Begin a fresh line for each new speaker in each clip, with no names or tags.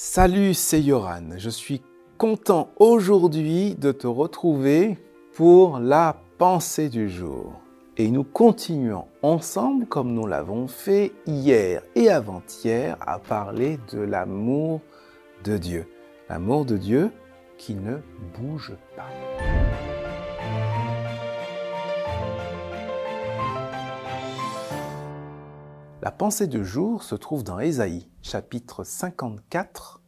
Salut, c'est Yoran. Je suis content aujourd'hui de te retrouver pour la pensée du jour. Et nous continuons ensemble, comme nous l'avons fait hier et avant-hier, à parler de l'amour de Dieu. L'amour de Dieu qui ne bouge pas. La pensée du jour se trouve dans Ésaïe, chapitre 54,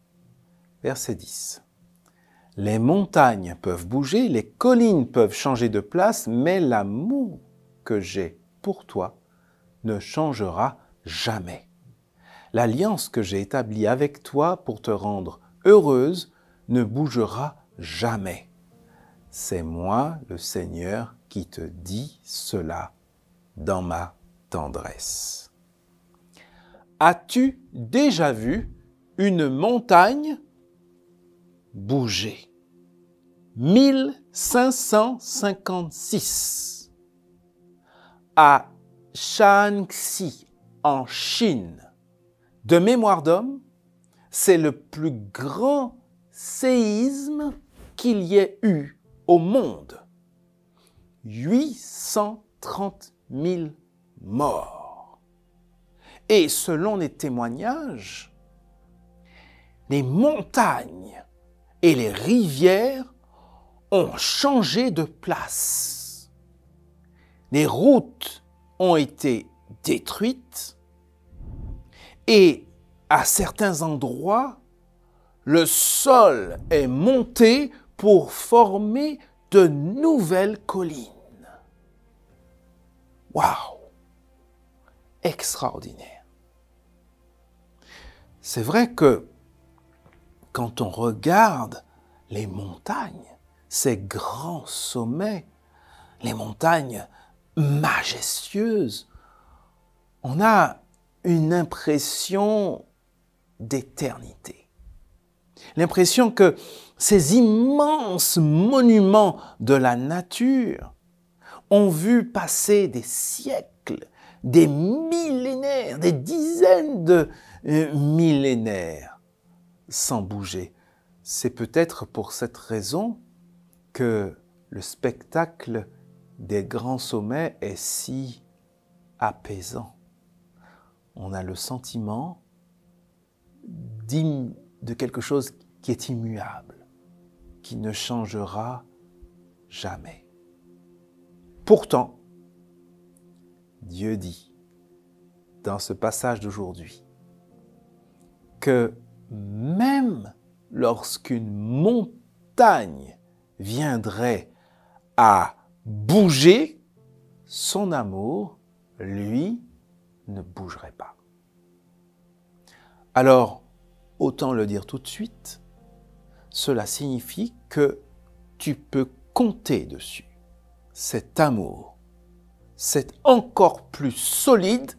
verset 10. Les montagnes peuvent bouger, les collines peuvent changer de place, mais l'amour que j'ai pour toi ne changera jamais. L'alliance que j'ai établie avec toi pour te rendre heureuse ne bougera jamais. C'est moi, le Seigneur, qui te dis cela dans ma tendresse. As-tu déjà vu une montagne bouger? 1556 à Shaanxi en Chine. De mémoire d'homme, c'est le plus grand séisme qu'il y ait eu au monde. 830 000 morts. Et selon les témoignages, les montagnes et les rivières ont changé de place. Les routes ont été détruites et à certains endroits, le sol est monté pour former de nouvelles collines. Waouh Extraordinaire. C'est vrai que quand on regarde les montagnes, ces grands sommets, les montagnes majestueuses, on a une impression d'éternité. L'impression que ces immenses monuments de la nature ont vu passer des siècles, des millénaires, des dizaines de millénaires sans bouger. C'est peut-être pour cette raison que le spectacle des grands sommets est si apaisant. On a le sentiment de quelque chose qui est immuable, qui ne changera jamais. Pourtant, Dieu dit dans ce passage d'aujourd'hui que même lorsqu'une montagne viendrait à bouger, son amour, lui, ne bougerait pas. Alors, autant le dire tout de suite, cela signifie que tu peux compter dessus. Cet amour, c'est encore plus solide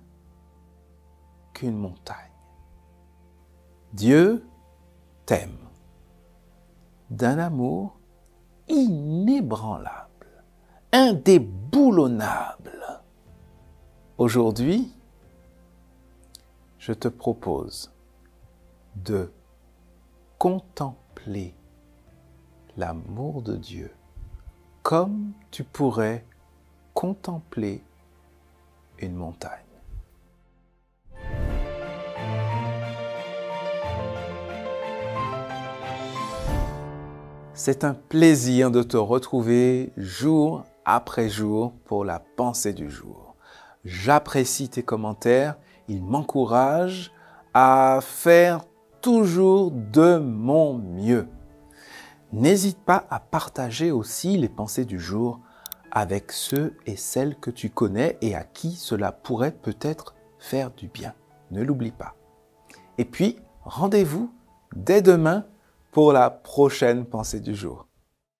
qu'une montagne. Dieu t'aime d'un amour inébranlable, indéboulonnable. Aujourd'hui, je te propose de contempler l'amour de Dieu comme tu pourrais contempler une montagne. C'est un plaisir de te retrouver jour après jour pour la pensée du jour. J'apprécie tes commentaires, ils m'encouragent à faire toujours de mon mieux. N'hésite pas à partager aussi les pensées du jour avec ceux et celles que tu connais et à qui cela pourrait peut-être faire du bien. Ne l'oublie pas. Et puis, rendez-vous dès demain pour la prochaine pensée du jour.